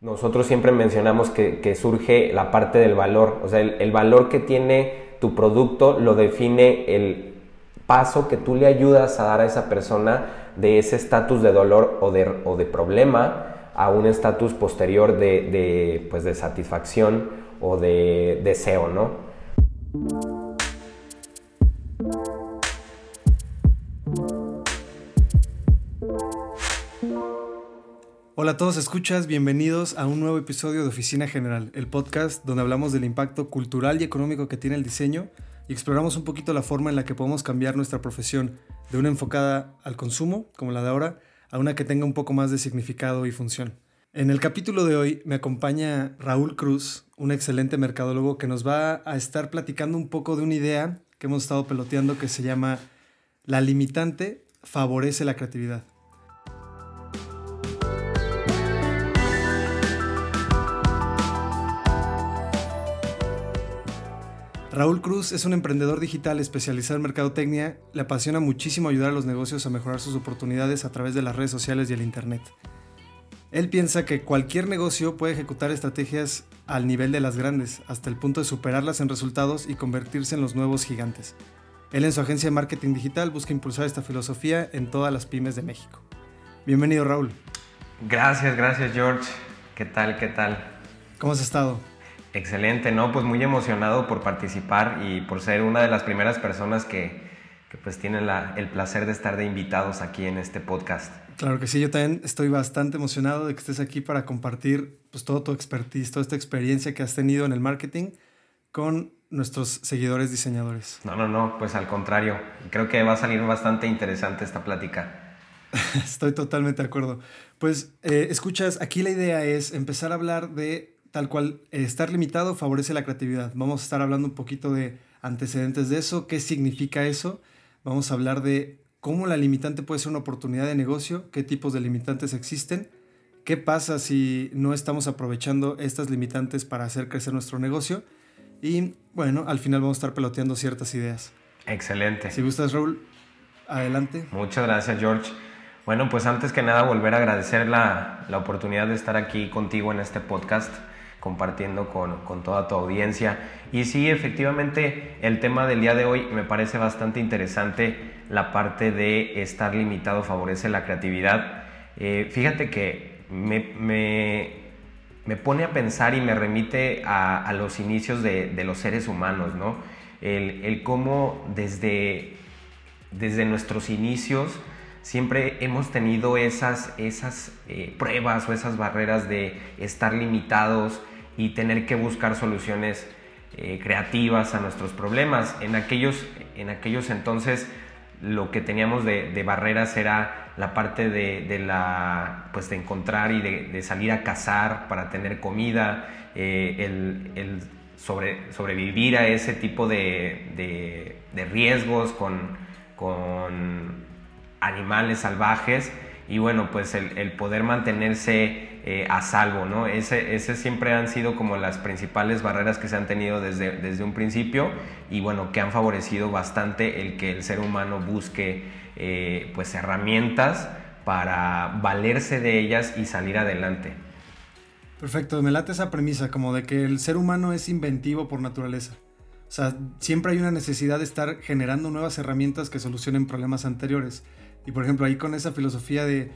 Nosotros siempre mencionamos que, surge la parte del valor, o sea, el, valor que tiene tu producto lo define el paso que tú le ayudas a dar a esa persona de ese estatus de dolor o de, problema a un estatus posterior de, pues de satisfacción o de deseo, ¿no? Hola a todos, escuchas, bienvenidos a un nuevo episodio de Oficina General, el podcast donde hablamos del impacto cultural y económico que tiene el diseño y exploramos un poquito la forma en la que podemos cambiar nuestra profesión de una enfocada al consumo, como la de ahora, a una que tenga un poco más de significado y función. En el capítulo de hoy me acompaña Raúl Cruz, un excelente mercadólogo que nos va a estar platicando un poco de una idea que hemos estado peloteando que se llama La limitante favorece la creatividad. Raúl Cruz es un emprendedor digital especializado en mercadotecnia. Le apasiona muchísimo ayudar a los negocios a mejorar sus oportunidades a través de las redes sociales y el Internet. Él piensa que cualquier negocio puede ejecutar estrategias al nivel de las grandes, hasta el punto de superarlas en resultados y convertirse en los nuevos gigantes. Él en su agencia de marketing digital busca impulsar esta filosofía en todas las pymes de México. Bienvenido Raúl. Gracias, gracias George. ¿Qué tal? ¿Qué tal? ¿Cómo has estado? Excelente, ¿no? Pues muy emocionado por participar y por ser una de las primeras personas que, pues tienen el placer de estar de invitados aquí en este podcast. Claro que sí, yo también estoy bastante emocionado de que estés aquí para compartir pues todo tu expertise, toda esta experiencia que has tenido en el marketing con nuestros seguidores diseñadores. No, no, no, pues al contrario, creo que va a salir bastante interesante esta plática. Estoy totalmente de acuerdo. Pues eh, escuchas, aquí la idea es empezar a hablar de tal cual, eh, estar limitado favorece la creatividad. Vamos a estar hablando un poquito de antecedentes de eso, qué significa eso. Vamos a hablar de cómo la limitante puede ser una oportunidad de negocio, qué tipos de limitantes existen, qué pasa si no estamos aprovechando estas limitantes para hacer crecer nuestro negocio. Y bueno, al final vamos a estar peloteando ciertas ideas. Excelente. Si gustas, Raúl, adelante. Muchas gracias, George. Bueno, pues antes que nada volver a agradecer la, la oportunidad de estar aquí contigo en este podcast compartiendo con, toda tu audiencia. Y sí, efectivamente, el tema del día de hoy me parece bastante interesante, la parte de estar limitado favorece la creatividad. Eh, fíjate que me, me, pone a pensar y me remite a, los inicios de, los seres humanos, ¿no? El, cómo desde, desde nuestros inicios siempre hemos tenido esas, esas eh, pruebas o esas barreras de estar limitados, y tener que buscar soluciones eh, creativas a nuestros problemas. En aquellos, en aquellos entonces lo que teníamos de, barreras era la parte de, la, pues de encontrar y de, salir a cazar para tener comida, eh, el, sobre, sobrevivir a ese tipo de, riesgos con, con animales salvajes y bueno, pues el, poder mantenerse eh, a salvo, ¿no? Ese, ese, siempre han sido como las principales barreras que se han tenido desde, desde un principio y bueno, que han favorecido bastante el que el ser humano busque eh, pues herramientas para valerse de ellas y salir adelante. Perfecto, me late esa premisa como de que el ser humano es inventivo por naturaleza. O sea, siempre hay una necesidad de estar generando nuevas herramientas que solucionen problemas anteriores. Y por ejemplo, ahí con esa filosofía de,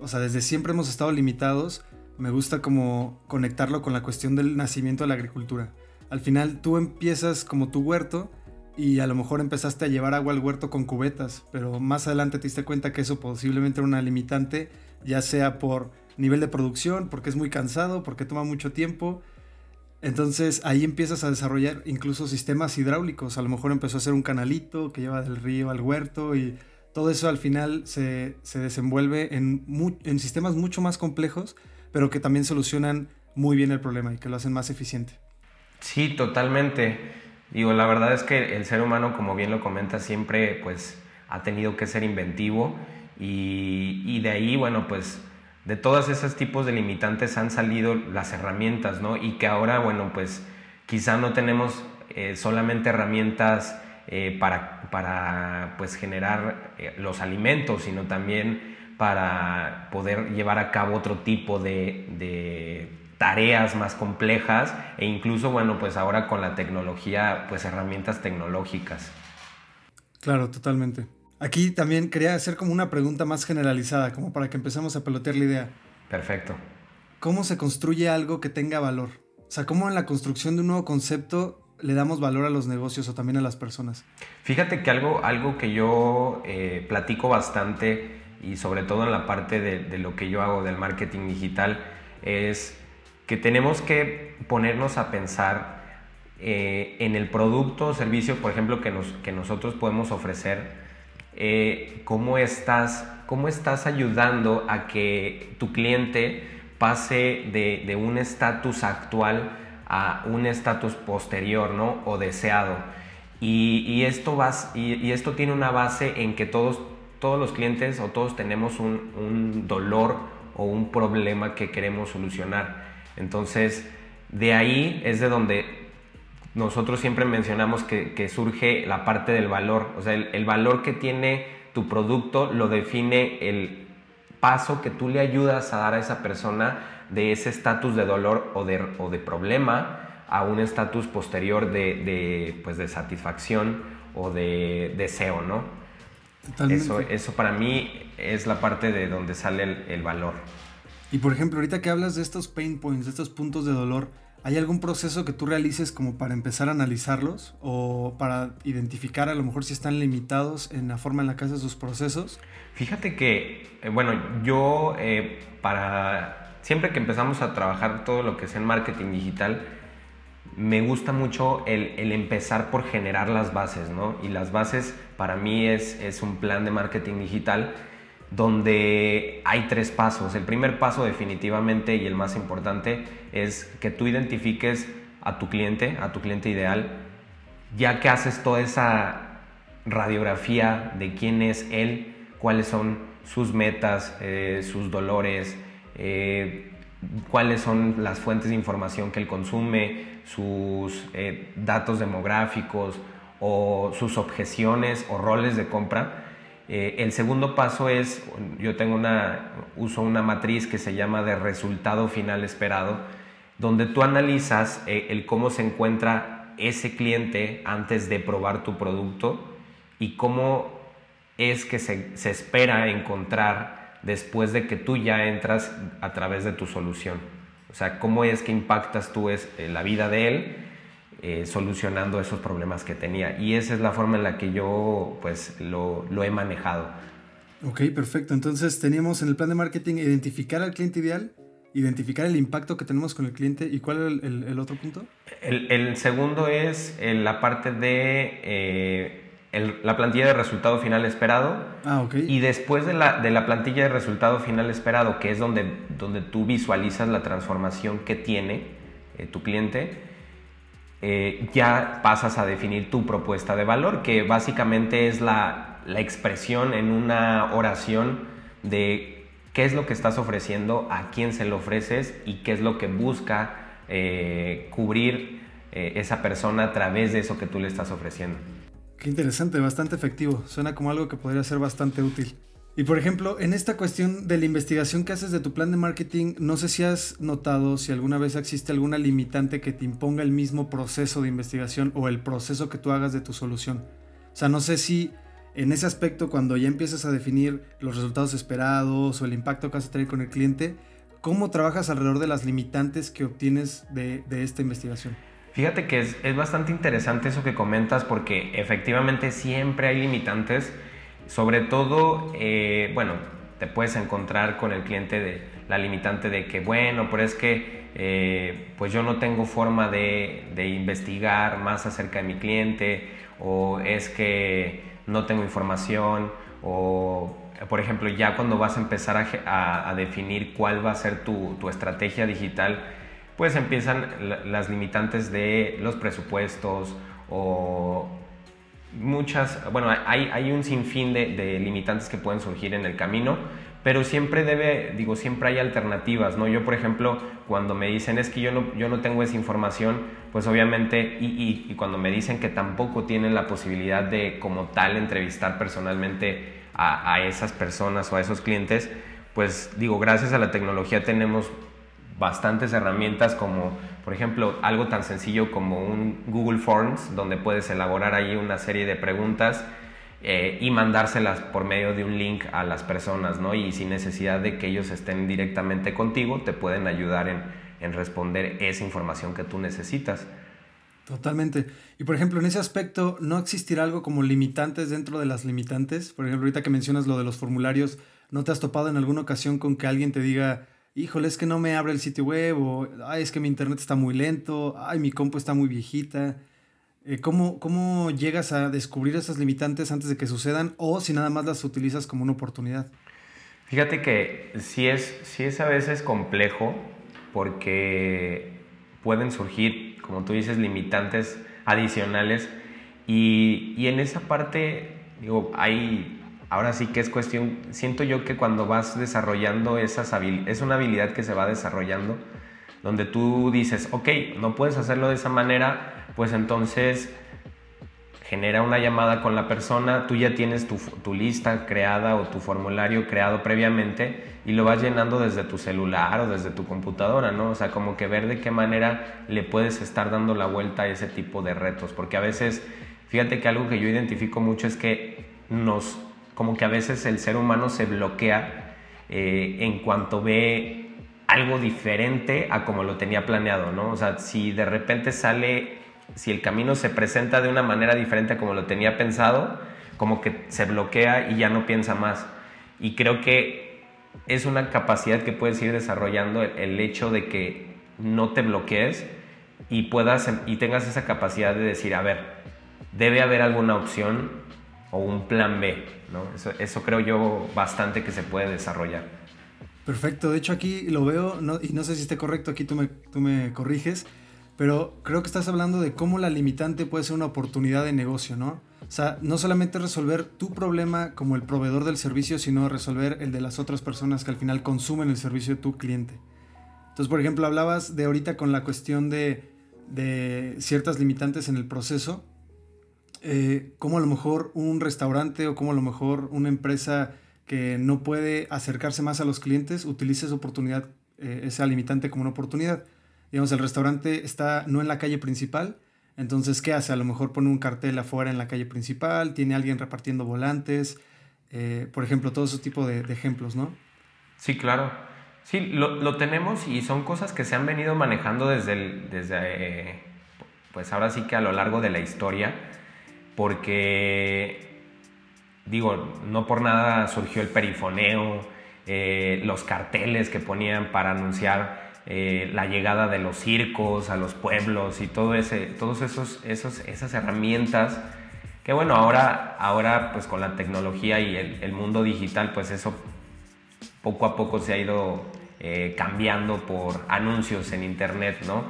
o sea, desde siempre hemos estado limitados, me gusta como conectarlo con la cuestión del nacimiento de la agricultura. Al final tú empiezas como tu huerto y a lo mejor empezaste a llevar agua al huerto con cubetas, pero más adelante te diste cuenta que eso posiblemente era una limitante, ya sea por nivel de producción, porque es muy cansado, porque toma mucho tiempo. Entonces ahí empiezas a desarrollar incluso sistemas hidráulicos. A lo mejor empezó a hacer un canalito que lleva del río al huerto y todo eso al final se, desenvuelve en, en, sistemas mucho más complejos, pero que también solucionan muy bien el problema y que lo hacen más eficiente. Sí, totalmente. Digo, la verdad es que el ser humano, como bien lo comenta, siempre pues ha tenido que ser inventivo y, y de ahí, bueno, pues de todos esos tipos de limitantes han salido las herramientas, ¿no? Y que ahora, bueno, pues quizá no tenemos eh, solamente herramientas eh, para, para pues, generar eh, los alimentos, sino también para poder llevar a cabo otro tipo de, tareas más complejas e incluso, bueno, pues ahora con la tecnología, pues herramientas tecnológicas. Claro, totalmente. Aquí también quería hacer como una pregunta más generalizada, como para que empecemos a pelotear la idea. Perfecto. ¿Cómo se construye algo que tenga valor? O sea, ¿cómo en la construcción de un nuevo concepto le damos valor a los negocios o también a las personas? Fíjate que algo, algo que yo eh, platico bastante y sobre todo en la parte de, lo que yo hago del marketing digital es que tenemos que ponernos a pensar eh, en el producto o servicio, por ejemplo, que, nos, que nosotros podemos ofrecer, eh, cómo, estás, cómo estás ayudando a que tu cliente pase de, de un estatus actual a un estatus posterior ¿no? o deseado. Y, esto vas, y, esto tiene una base en que todos, todos los clientes o todos tenemos un, dolor o un problema que queremos solucionar. Entonces, de ahí es de donde nosotros siempre mencionamos que, surge la parte del valor. O sea, el valor que tiene tu producto lo define el paso que tú le ayudas a dar a esa persona de ese estatus de dolor o de, o de problema a un estatus posterior de, de, pues de satisfacción o de deseo, ¿no? Eso, eso para mí es la parte de donde sale el, el valor. Y por ejemplo, ahorita que hablas de estos pain points, de estos puntos de dolor, ¿Hay algún proceso que tú realices como para empezar a analizarlos o para identificar a lo mejor si están limitados en la forma en la que haces sus procesos? Fíjate que, eh, bueno, yo eh, para siempre que empezamos a trabajar todo lo que es en marketing digital, me gusta mucho el, empezar por generar las bases, ¿no? Y las bases para mí es, es un plan de marketing digital donde hay tres pasos. El primer paso definitivamente y el más importante es que tú identifiques a tu cliente, a tu cliente ideal, ya que haces toda esa radiografía de quién es él, cuáles son sus metas, eh, sus dolores, eh, cuáles son las fuentes de información que él consume, sus eh, datos demográficos o sus objeciones o roles de compra. Eh, el segundo paso es, yo tengo una, uso una matriz que se llama de resultado final esperado, donde tú analizas el cómo se encuentra ese cliente antes de probar tu producto y cómo es que se, se espera encontrar después de que tú ya entras a través de tu solución. O sea, cómo es que impactas tú es, eh, la vida de él eh, solucionando esos problemas que tenía. Y esa es la forma en la que yo pues lo, lo, he manejado. Ok, perfecto. Entonces teníamos en el plan de marketing identificar al cliente ideal, identificar el impacto que tenemos con el cliente. ¿Y cuál es el, el, otro punto? El, el, segundo es la parte de eh, la plantilla de resultado final esperado. Ah, ok. Y después de la, de la plantilla de resultado final esperado, que es donde, donde tú visualizas la transformación que tiene eh, tu cliente, eh, ya pasas a definir tu propuesta de valor, que básicamente es la, la, expresión en una oración de qué es lo que estás ofreciendo, a quién se lo ofreces y qué es lo que busca eh, cubrir esa persona a través de eso que tú le estás ofreciendo. Qué interesante, bastante efectivo. Suena como algo que podría ser bastante útil. Y por ejemplo, en esta cuestión de la investigación que haces de tu plan de marketing, no sé si has notado si alguna vez existe alguna limitante que te imponga el mismo proceso de investigación o el proceso que tú hagas de tu solución. O sea, no sé si en ese aspecto, cuando ya empiezas a definir los resultados esperados o el impacto que vas a tener con el cliente, ¿cómo trabajas alrededor de las limitantes que obtienes de, de esta investigación? Fíjate que es, bastante interesante eso que comentas porque efectivamente siempre hay limitantes sobre todo, eh, bueno, te puedes encontrar con el cliente de la limitante de que, bueno, pero es que eh, pues yo no tengo forma de, de, investigar más acerca de mi cliente o es que no tengo información o, por ejemplo, ya cuando vas a empezar a, a, definir cuál va a ser tu, tu estrategia digital, pues empiezan las limitantes de los presupuestos o muchas, bueno, hay, hay un sinfín de, de, limitantes que pueden surgir en el camino, pero siempre debe, digo, siempre hay alternativas, ¿no? Yo, por ejemplo, cuando me dicen es que yo no, yo no tengo esa información, pues obviamente, y, y, cuando me dicen que tampoco tienen la posibilidad de como tal entrevistar personalmente a esas personas o a esos clientes, pues digo, gracias a la tecnología tenemos bastantes herramientas como, por ejemplo, algo tan sencillo como un Google Forms, donde puedes elaborar ahí una serie de preguntas eh, y mandárselas por medio de un link a las personas, ¿no? Y sin necesidad de que ellos estén directamente contigo, te pueden ayudar en, en responder esa información que tú necesitas. Totalmente. Y por ejemplo, en ese aspecto, ¿no existirá algo como limitantes dentro de las limitantes? Por ejemplo, ahorita que mencionas lo de los formularios, ¿no te has topado en alguna ocasión con que alguien te diga, híjole, es que no me abre el sitio web, o ay, es que mi internet está muy lento, ay, mi compu está muy viejita? Eh, ¿cómo, ¿Cómo llegas a descubrir esas limitantes antes de que sucedan o si nada más las utilizas como una oportunidad? Fíjate que sí es, sí es a veces complejo porque pueden surgir, como tú dices, limitantes adicionales y, y en esa parte, digo, hay, ahora sí que es cuestión, siento yo que cuando vas desarrollando esas habilidades, es una habilidad que se va desarrollando, donde tú dices, ok, no puedes hacerlo de esa manera, pues entonces genera una llamada con la persona, tú ya tienes tu, lista creada o tu formulario creado previamente y lo vas llenando desde tu celular o desde tu computadora, ¿no? O sea, como que ver de qué manera le puedes estar dando la vuelta a ese tipo de retos, porque a veces, fíjate que algo que yo identifico mucho es que nos, como que a veces el ser humano se bloquea eh, en cuanto ve algo diferente a como lo tenía planeado, ¿no? O sea, si de repente sale si el camino se presenta de una manera diferente a como lo tenía pensado, como que se bloquea y ya no piensa más. Y creo que es una capacidad que puedes ir desarrollando el hecho de que no te bloquees y puedas y tengas esa capacidad de decir, a ver, debe haber alguna opción o un plan B, ¿no? Eso, creo yo bastante que se puede desarrollar. Perfecto, de hecho aquí lo veo, y no sé si esté correcto, aquí tú me, tú me corriges, pero creo que estás hablando de cómo la limitante puede ser una oportunidad de negocio, ¿no? O sea, no solamente resolver tu problema como el proveedor del servicio, sino resolver el de las otras personas que al final consumen el servicio de tu cliente. Entonces, por ejemplo, hablabas de ahorita con la cuestión de, ciertas limitantes en el proceso, eh, como a lo mejor un restaurante o como a lo mejor una empresa que no puede acercarse más a los clientes utiliza esa oportunidad, eh, esa limitante como una oportunidad digamos, el restaurante está no en la calle principal, entonces, ¿qué hace? A lo mejor pone un cartel afuera en la calle principal, tiene alguien repartiendo volantes, eh, por ejemplo, todo ese tipo de, ejemplos, ¿no? Sí, claro. Sí, lo, tenemos y son cosas que se han venido manejando desde, desde eh, pues ahora sí que a lo largo de la historia, porque, digo, no por nada surgió el perifoneo, eh, los carteles que ponían para anunciar eh, la llegada de los circos a los pueblos y todo ese, todos esos, esos, esas herramientas que bueno, ahora, ahora pues con la tecnología y el, mundo digital pues eso poco a poco se ha ido eh, cambiando por anuncios en internet, ¿no?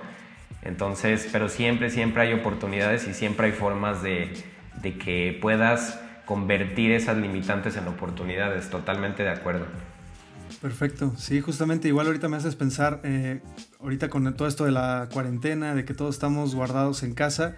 Entonces, pero siempre, siempre hay oportunidades y siempre hay formas de, de que puedas convertir esas limitantes en oportunidades, totalmente de acuerdo. Perfecto, sí, justamente igual ahorita me haces pensar, eh, ahorita con todo esto de la cuarentena, de que todos estamos guardados en casa,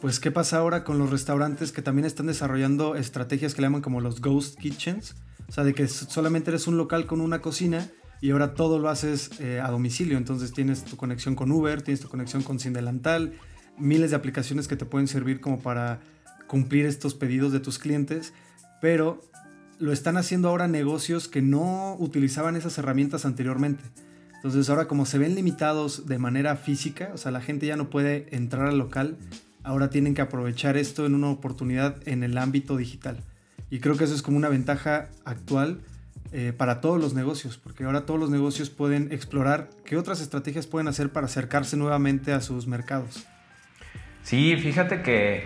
pues qué pasa ahora con los restaurantes que también están desarrollando estrategias que le llaman como los ghost kitchens, o sea, de que solamente eres un local con una cocina y ahora todo lo haces eh, a domicilio, entonces tienes tu conexión con Uber, tienes tu conexión con Sin Delantal, miles de aplicaciones que te pueden servir como para cumplir estos pedidos de tus clientes, pero lo están haciendo ahora negocios que no utilizaban esas herramientas anteriormente. Entonces ahora como se ven limitados de manera física, o sea, la gente ya no puede entrar al local, ahora tienen que aprovechar esto en una oportunidad en el ámbito digital. Y creo que eso es como una ventaja actual eh, para todos los negocios, porque ahora todos los negocios pueden explorar qué otras estrategias pueden hacer para acercarse nuevamente a sus mercados. Sí, fíjate que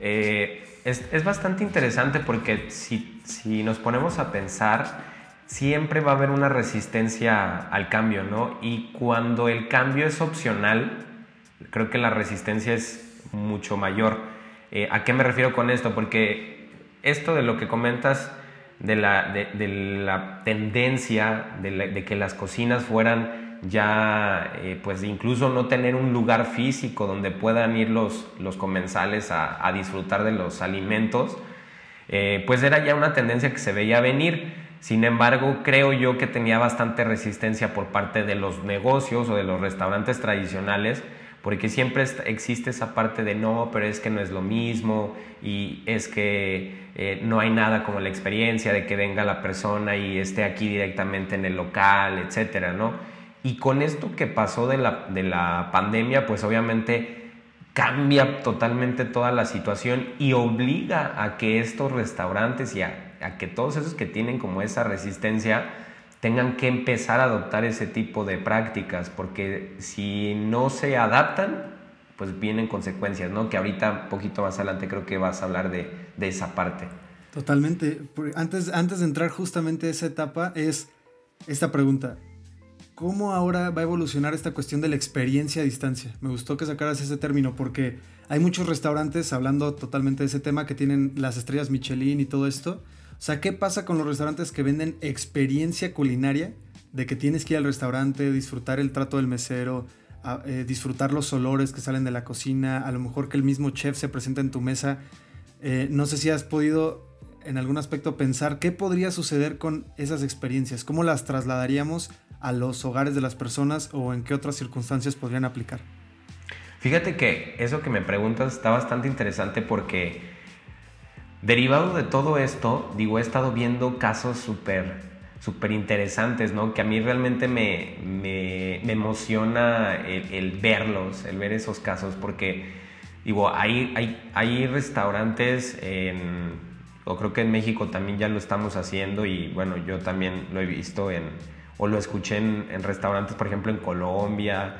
eh, es, es, bastante interesante porque si, si, nos ponemos a pensar, siempre va a haber una resistencia al cambio, ¿no? Y cuando el cambio es opcional, creo que la resistencia es mucho mayor. Eh, ¿A qué me refiero con esto? Porque esto de lo que comentas de la, de, la tendencia de, de que las cocinas fueran ya eh, pues incluso no tener un lugar físico donde puedan ir los, los comensales a, disfrutar de los alimentos, eh, pues era ya una tendencia que se veía venir. Sin embargo, creo yo que tenía bastante resistencia por parte de los negocios o de los restaurantes tradicionales, porque siempre existe esa parte de no, pero es que no es lo mismo y es que eh, no hay nada como la experiencia de que venga la persona y esté aquí directamente en el local, etcétera, ¿no? Y con esto que pasó de la, de la pandemia, pues obviamente cambia totalmente toda la situación y obliga a que estos restaurantes y a, que todos esos que tienen como esa resistencia tengan que empezar a adoptar ese tipo de prácticas, porque si no se adaptan, pues vienen consecuencias, ¿no? Que ahorita, un poquito más adelante, creo que vas a hablar de, de esa parte. Totalmente. Antes, antes de entrar justamente a esa etapa, es esta pregunta. ¿Cómo ahora va a evolucionar esta cuestión de la experiencia a distancia? Me gustó que sacaras ese término porque hay muchos restaurantes, hablando totalmente de ese tema, que tienen las estrellas Michelin y todo esto. O sea, ¿qué pasa con los restaurantes que venden experiencia culinaria? De que tienes que ir al restaurante, disfrutar el trato del mesero, eh, disfrutar los olores que salen de la cocina, a lo mejor que el mismo chef se presenta en tu mesa. Eh, no sé si has podido en algún aspecto pensar qué podría suceder con esas experiencias, cómo las trasladaríamos a los hogares de las personas o en qué otras circunstancias podrían aplicar. Fíjate que eso que me preguntas está bastante interesante porque derivado de todo esto, digo, he estado viendo casos súper súper interesantes, ¿no? Que a mí realmente me, me, emociona el, verlos, el ver esos casos, porque, digo, hay, hay, restaurantes en, o creo que en México también ya lo estamos haciendo y bueno, yo también lo he visto en, o lo escuché en, restaurantes, por ejemplo, en Colombia,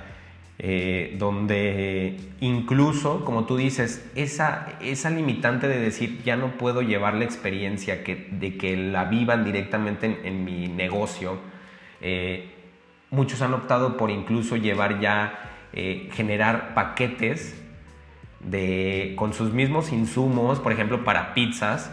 eh, donde incluso, como tú dices, esa, esa limitante de decir ya no puedo llevar la experiencia que, de que la vivan directamente en, mi negocio, eh, muchos han optado por incluso llevar ya, eh, generar paquetes de, con sus mismos insumos, por ejemplo, para pizzas,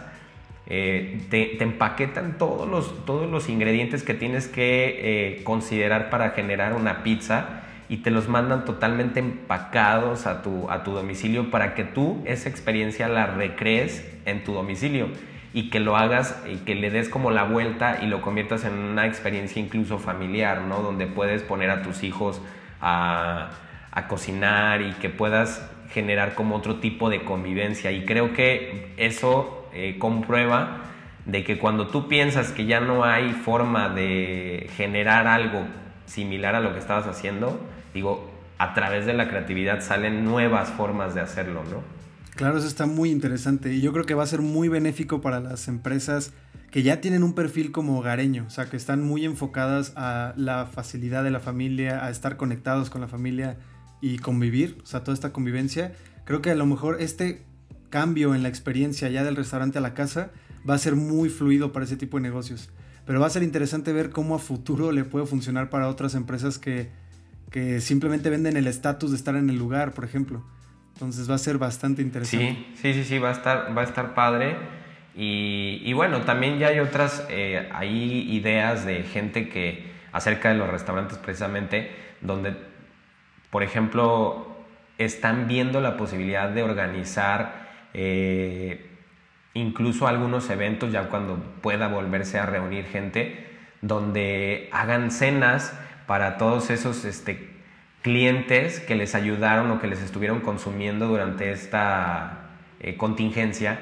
te, te, empaquetan todos los, todos los ingredientes que tienes que considerar para generar una pizza y te los mandan totalmente empacados a tu, a tu domicilio para que tú esa experiencia la recrees en tu domicilio y que lo hagas y que le des como la vuelta y lo conviertas en una experiencia incluso familiar, ¿no? Donde puedes poner a tus hijos a, a cocinar y que puedas generar como otro tipo de convivencia. Y creo que eso eh, comprueba de que cuando tú piensas que ya no hay forma de generar algo similar a lo que estabas haciendo, digo, a través de la creatividad salen nuevas formas de hacerlo, ¿no? Claro, eso está muy interesante y yo creo que va a ser muy benéfico para las empresas que ya tienen un perfil como hogareño, o sea, que están muy enfocadas a la facilidad de la familia, a estar conectados con la familia y convivir, o sea, toda esta convivencia. Creo que a lo mejor este cambio en la experiencia ya del restaurante a la casa va a ser muy fluido para ese tipo de negocios. Pero va a ser interesante ver cómo a futuro le puede funcionar para otras empresas que, que simplemente venden el estatus de estar en el lugar, por ejemplo. Entonces va a ser bastante interesante. Sí, sí, sí, sí, va a estar, va a estar padre. Y, y bueno, también ya hay otras, eh, hay ideas de gente que acerca de los restaurantes precisamente, donde, por ejemplo, están viendo la posibilidad de organizar eh, incluso algunos eventos ya cuando pueda volverse a reunir gente, donde hagan cenas para todos esos este, clientes que les ayudaron o que les estuvieron consumiendo durante esta eh, contingencia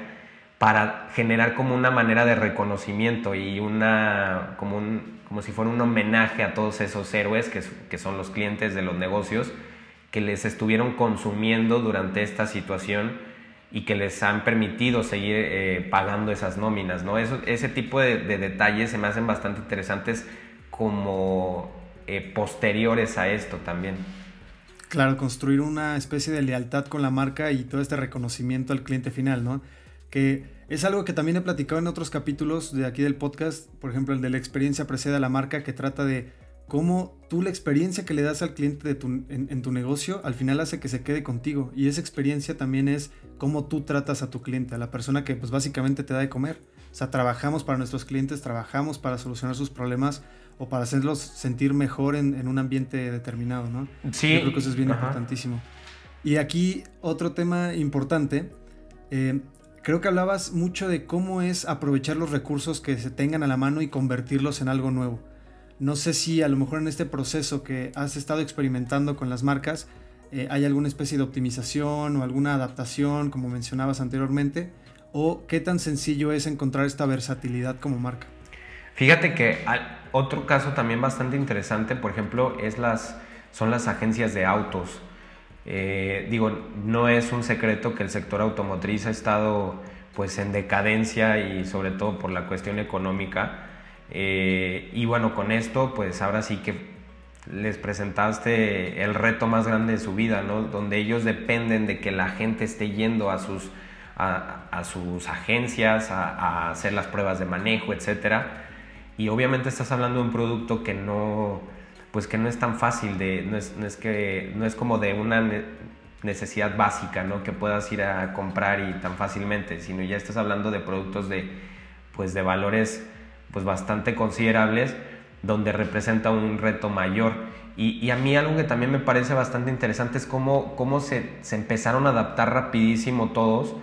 para generar como una manera de reconocimiento y una como, un, como si fuera un homenaje a todos esos héroes que, que son los clientes de los negocios que les estuvieron consumiendo durante esta situación y que les han permitido seguir eh, pagando esas nóminas, ¿no? Eso, ese tipo de, detalles se me hacen bastante interesantes como eh, posteriores a esto también. Claro, construir una especie de lealtad con la marca y todo este reconocimiento al cliente final, ¿no? Que es algo que también he platicado en otros capítulos de aquí del podcast, por ejemplo el de la experiencia precede a la marca, que trata de cómo tú la experiencia que le das al cliente de tu, en, tu negocio al final hace que se quede contigo. Y esa experiencia también es cómo tú tratas a tu cliente, a la persona que pues básicamente te da de comer. O sea, trabajamos para nuestros clientes, trabajamos para solucionar sus problemas o para hacerlos sentir mejor en, un ambiente determinado, ¿no? Sí. Yo creo que eso es bien importantísimo. Y aquí otro tema importante, eh, creo que hablabas mucho de cómo es aprovechar los recursos que se tengan a la mano y convertirlos en algo nuevo. No sé si a lo mejor en este proceso que has estado experimentando con las marcas eh, hay alguna especie de optimización o alguna adaptación, como mencionabas anteriormente, o qué tan sencillo es encontrar esta versatilidad como marca. Fíjate que otro caso también bastante interesante, por ejemplo, es las, son las agencias de autos. Eh, digo, no es un secreto que el sector automotriz ha estado pues en decadencia y sobre todo por la cuestión económica. Eh, y bueno, con esto pues ahora sí que les presentaste el reto más grande de su vida, ¿no? Donde ellos dependen de que la gente esté yendo a sus, a, sus agencias a, hacer las pruebas de manejo, etc. Y obviamente estás hablando de un producto que no, pues que no es tan fácil, de, no, es, no es que, no es como de una necesidad básica, ¿no? Que puedas ir a comprar y tan fácilmente, sino ya estás hablando de productos de, pues de valores pues bastante considerables, donde representa un reto mayor. Y, a mí algo que también me parece bastante interesante es cómo, cómo se, se empezaron a adaptar rapidísimo todos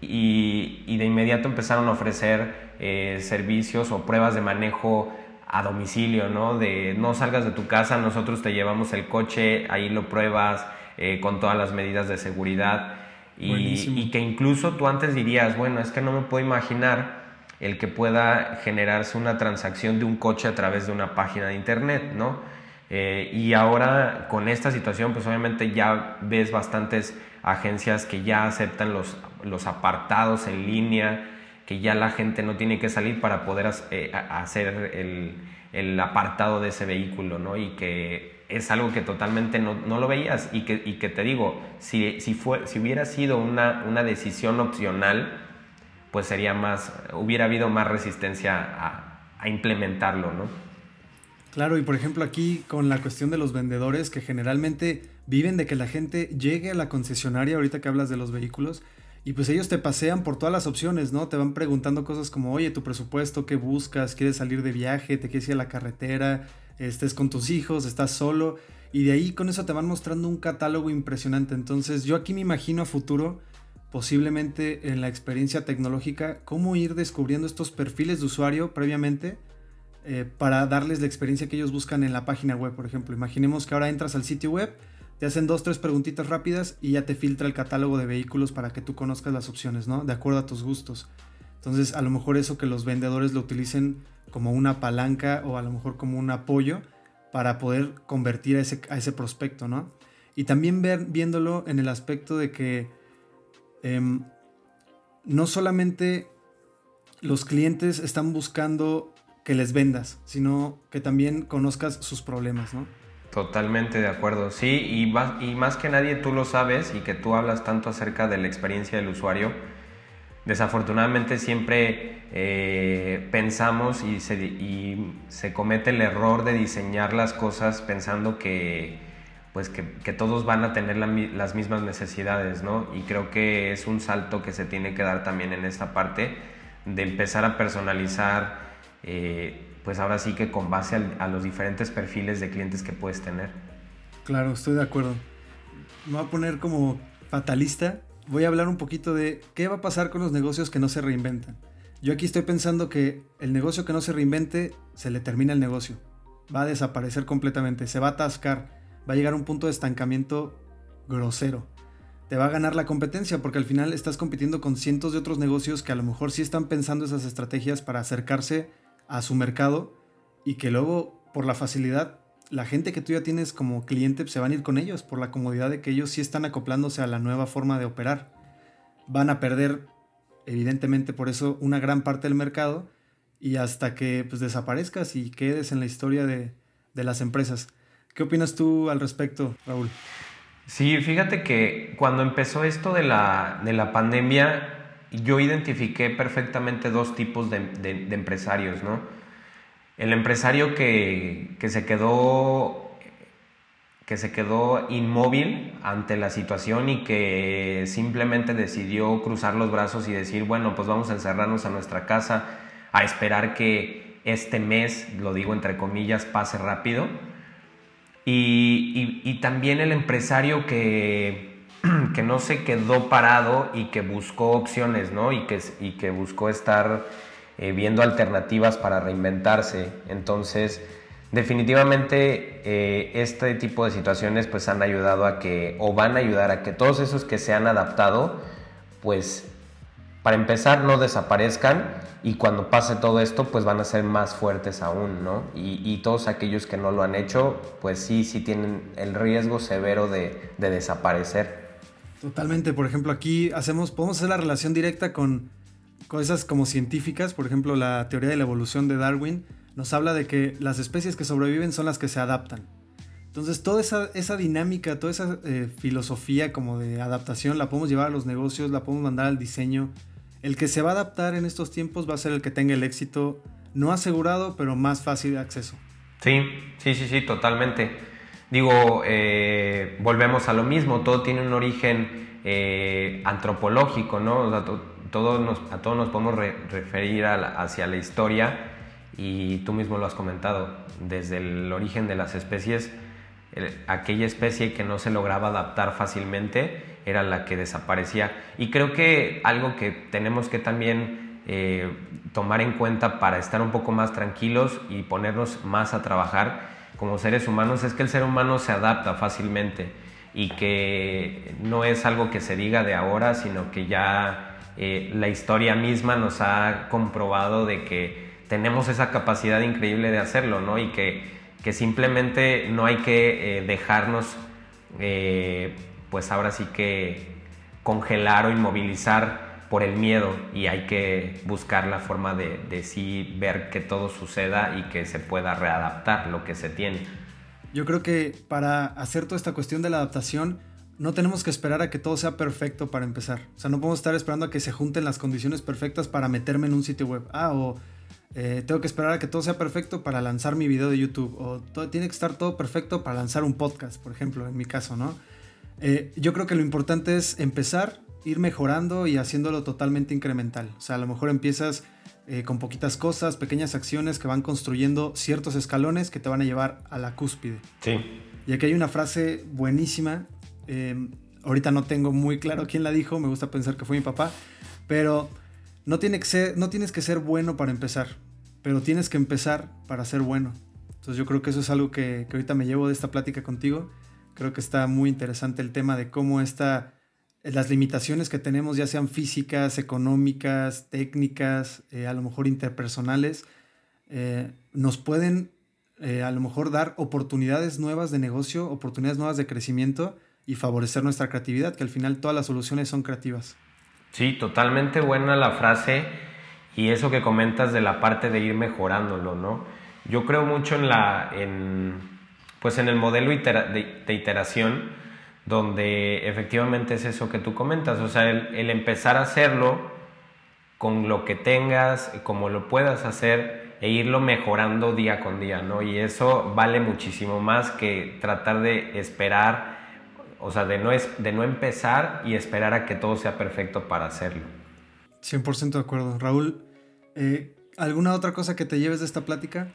y, y de inmediato empezaron a ofrecer eh, servicios o pruebas de manejo a domicilio, ¿no? De no salgas de tu casa, nosotros te llevamos el coche, ahí lo pruebas eh, con todas las medidas de seguridad y, y, que incluso tú antes dirías, bueno, es que no me puedo imaginar el que pueda generarse una transacción de un coche a través de una página de internet, ¿no? Eh, y ahora con esta situación, pues obviamente ya ves bastantes agencias que ya aceptan los, los apartados en línea, que ya la gente no tiene que salir para poder eh, hacer el, el, apartado de ese vehículo, ¿no? Y que es algo que totalmente no, no lo veías y que, y que te digo, si, si, fue, si hubiera sido una, una decisión opcional, pues sería más, hubiera habido más resistencia a, implementarlo, ¿no? Claro, y por ejemplo aquí con la cuestión de los vendedores que generalmente viven de que la gente llegue a la concesionaria, ahorita que hablas de los vehículos, y pues ellos te pasean por todas las opciones, ¿no? Te van preguntando cosas como, oye, tu presupuesto, ¿qué buscas? ¿Quieres salir de viaje? ¿Te quieres ir a la carretera? ¿Estés con tus hijos? ¿Estás solo? Y de ahí con eso te van mostrando un catálogo impresionante. Entonces yo aquí me imagino a futuro, posiblemente en la experiencia tecnológica, cómo ir descubriendo estos perfiles de usuario previamente eh, para darles la experiencia que ellos buscan en la página web, por ejemplo. Imaginemos que ahora entras al sitio web te hacen dos, tres preguntitas rápidas y ya te filtra el catálogo de vehículos para que tú conozcas las opciones, ¿no? De acuerdo a tus gustos. Entonces, a lo mejor eso que los vendedores lo utilicen como una palanca o a lo mejor como un apoyo para poder convertir a ese, a ese prospecto, ¿no? Y también ver, viéndolo en el aspecto de que em, no solamente los clientes están buscando que les vendas, sino que también conozcas sus problemas, ¿no? Totalmente de acuerdo, sí, y más, que nadie tú lo sabes y que tú hablas tanto acerca de la experiencia del usuario. Desafortunadamente siempre eh, pensamos y se, comete el error de diseñar las cosas pensando que, pues que, que todos van a tener las mismas necesidades, ¿no? Y creo que es un salto que se tiene que dar también en esta parte de empezar a personalizar. Eh, pues ahora sí que con base a los diferentes perfiles de clientes que puedes tener. Claro, estoy de acuerdo. Me voy a poner como fatalista. Voy a hablar un poquito de qué va a pasar con los negocios que no se reinventan. Yo aquí estoy pensando que el negocio que no se reinvente, se le termina el negocio. Va a desaparecer completamente, se va a atascar, va a llegar a un punto de estancamiento grosero. Te va a ganar la competencia porque al final estás compitiendo con cientos de otros negocios que a lo mejor sí están pensando esas estrategias para acercarse a su mercado y que luego por la facilidad la gente que tú ya tienes como cliente se van a ir con ellos por la comodidad de que ellos sí están acoplándose a la nueva forma de operar. Van a perder evidentemente por eso una gran parte del mercado y hasta que pues desaparezcas y quedes en la historia de, de las empresas. ¿Qué opinas tú al respecto, Raúl? Sí, fíjate que cuando empezó esto de la, de la pandemia, yo identifiqué perfectamente dos tipos de, empresarios, ¿no? El empresario que, se quedó que se quedó inmóvil ante la situación y que simplemente decidió cruzar los brazos y decir, bueno, pues vamos a encerrarnos a nuestra casa, a esperar que este mes, lo digo entre comillas, pase rápido. Y también el empresario que, que no se quedó parado y que buscó opciones, ¿no? Y que, y que buscó estar eh, viendo alternativas para reinventarse. Entonces, definitivamente eh, este tipo de situaciones pues han ayudado a que, o van a ayudar a que todos esos que se han adaptado, pues para empezar no desaparezcan y cuando pase todo esto pues van a ser más fuertes aún, ¿no? Y, todos aquellos que no lo han hecho pues sí, sí tienen el riesgo severo de, de desaparecer. Totalmente, por ejemplo aquí hacemos, podemos hacer la relación directa con cosas como científicas, por ejemplo la teoría de la evolución de Darwin nos habla de que las especies que sobreviven son las que se adaptan. Entonces toda esa, esa dinámica, toda esa eh, filosofía como de adaptación la podemos llevar a los negocios, la podemos mandar al diseño, el que se va a adaptar en estos tiempos va a ser el que tenga el éxito, no asegurado, pero más fácil de acceso. Sí, sí, sí, sí, totalmente. Digo, eh, volvemos a lo mismo, todo tiene un origen eh, antropológico, ¿no? O nos, a todos nos podemos referir hacia la historia y tú mismo lo has comentado, desde el origen de las especies, aquella especie que no se lograba adaptar fácilmente era la que desaparecía. Y creo que algo que tenemos que también eh, tomar en cuenta para estar un poco más tranquilos y ponernos más a trabajar como seres humanos es que el ser humano se adapta fácilmente y que no es algo que se diga de ahora, sino que ya eh, la historia misma nos ha comprobado de que tenemos esa capacidad increíble de hacerlo, ¿no? Y que, que simplemente no hay que eh, dejarnos pues ahora sí que congelar o inmovilizar por el miedo y hay que buscar la forma de, sí ver que todo suceda y que se pueda readaptar lo que se tiene. Yo creo que para hacer toda esta cuestión de la adaptación no tenemos que esperar a que todo sea perfecto para empezar. O sea, no podemos estar esperando a que se junten las condiciones perfectas para meterme en un sitio web. Ah, o eh, tengo que esperar a que todo sea perfecto para lanzar mi video de YouTube. O todo, tiene que estar todo perfecto para lanzar un podcast, por ejemplo, en mi caso, ¿no? Eh, yo creo que lo importante es empezar, ir mejorando y haciéndolo totalmente incremental. O sea, a lo mejor empiezas eh, con poquitas cosas, pequeñas acciones que van construyendo ciertos escalones que te van a llevar a la cúspide. Sí. Y aquí hay una frase buenísima. Em, ahorita no tengo muy claro quién la dijo, me gusta pensar que fue mi papá, pero no, tiene que ser, no tienes que ser bueno para empezar, pero tienes que empezar para ser bueno. Entonces yo creo que eso es algo que, que ahorita me llevo de esta plática contigo Creo que está muy interesante el tema de cómo está las limitaciones que tenemos, ya sean físicas, económicas, técnicas, eh, a lo mejor interpersonales, eh, nos pueden eh, a lo mejor dar oportunidades nuevas de negocio, oportunidades nuevas de crecimiento y favorecer nuestra creatividad, que al final todas las soluciones son creativas. Sí, totalmente buena la frase y eso que comentas de la parte de ir mejorándolo, ¿no? Yo creo mucho en la... pues en el modelo de, iteración, donde efectivamente es eso que tú comentas, o sea, el, empezar a hacerlo con lo que tengas, como lo puedas hacer e irlo mejorando día con día, ¿no? Y eso vale muchísimo más que tratar de esperar, o sea, de no, de no empezar y esperar a que todo sea perfecto para hacerlo. 100% de acuerdo. Raúl, eh, ¿alguna otra cosa que te lleves de esta plática?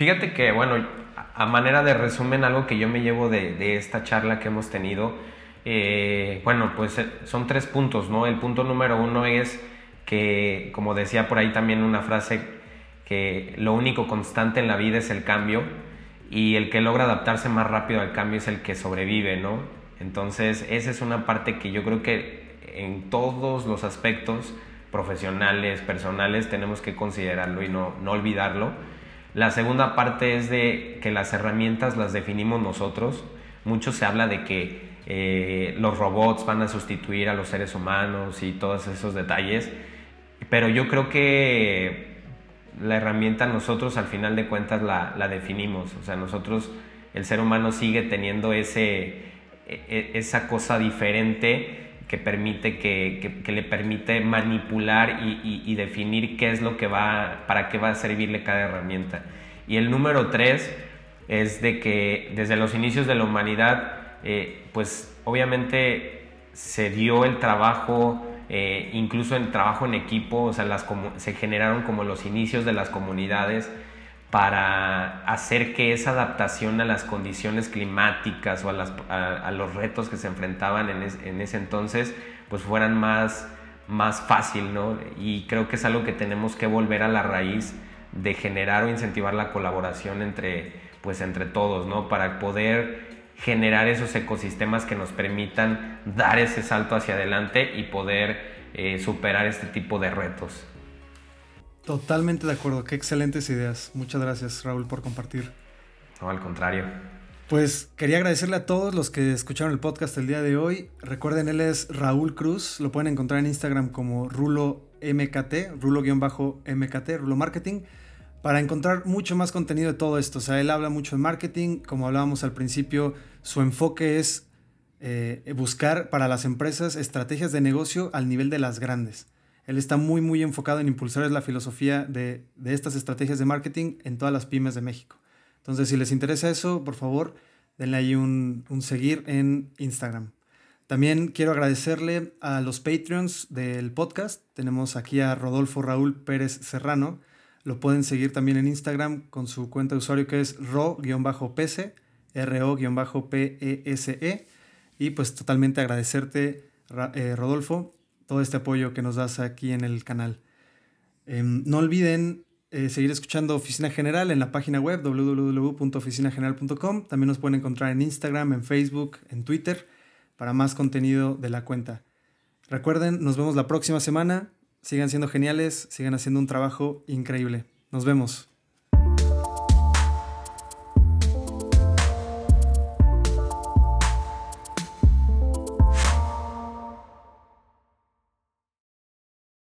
Fíjate que, bueno, a manera de resumen, algo que yo me llevo de, esta charla que hemos tenido, eh, bueno, pues eh, son tres puntos, ¿no? El punto número uno es que, como decía por ahí también una frase, que lo único constante en la vida es el cambio y el que logra adaptarse más rápido al cambio es el que sobrevive, ¿no? Entonces, esa es una parte que yo creo que en todos los aspectos profesionales, personales, tenemos que considerarlo y no, no olvidarlo la segunda parte es de que las herramientas las definimos nosotros. Mucho se habla de que eh, los robots van a sustituir a los seres humanos y todos esos detalles, pero yo creo que la herramienta nosotros al final de cuentas la, la definimos. O sea, nosotros, el ser humano sigue teniendo ese, e, e, esa cosa diferente que permite que, que, le permite manipular y, y, definir qué es lo que va para qué va a servirle cada herramienta. Y el número tres es de que desde los inicios de la humanidad eh, pues obviamente se dio el trabajo eh, incluso el trabajo en equipo o sea las se generaron como los inicios de las comunidades para hacer que esa adaptación a las condiciones climáticas o a, los retos que se enfrentaban en, ese entonces, pues fueran más, más fácil, ¿no? Y creo que es algo que tenemos que volver a la raíz de generar o incentivar la colaboración entre, pues, entre todos, ¿no? Para poder generar esos ecosistemas que nos permitan dar ese salto hacia adelante y poder eh, superar este tipo de retos. Totalmente de acuerdo, qué excelentes ideas. Muchas gracias Raúl por compartir. No, al contrario. Pues quería agradecerle a todos los que escucharon el podcast el día de hoy. Recuerden, él es Raúl Cruz, lo pueden encontrar en Instagram como Rulo MKT, Rulo-MKT, Rulo Marketing, para encontrar mucho más contenido de todo esto. O sea, él habla mucho de marketing, como hablábamos al principio, su enfoque es eh, buscar para las empresas estrategias de negocio al nivel de las grandes. Él está muy, muy enfocado en impulsar la filosofía de, estas estrategias de marketing en todas las pymes de México. Entonces, si les interesa eso, por favor, denle ahí un, seguir en Instagram. También quiero agradecerle a los Patreons del podcast. Tenemos aquí a Rodolfo Raúl Pérez Serrano. Lo pueden seguir también en Instagram con su cuenta de usuario que es ro-pese, ro-pese. E. Y pues totalmente agradecerte, eh, Rodolfo, todo este apoyo que nos das aquí en el canal. Em, no olviden eh, seguir escuchando Oficina General en la página web www.oficinageneral.com. También nos pueden encontrar en Instagram, en Facebook, en Twitter para más contenido de la cuenta. Recuerden, nos vemos la próxima semana. Sigan siendo geniales, sigan haciendo un trabajo increíble. Nos vemos.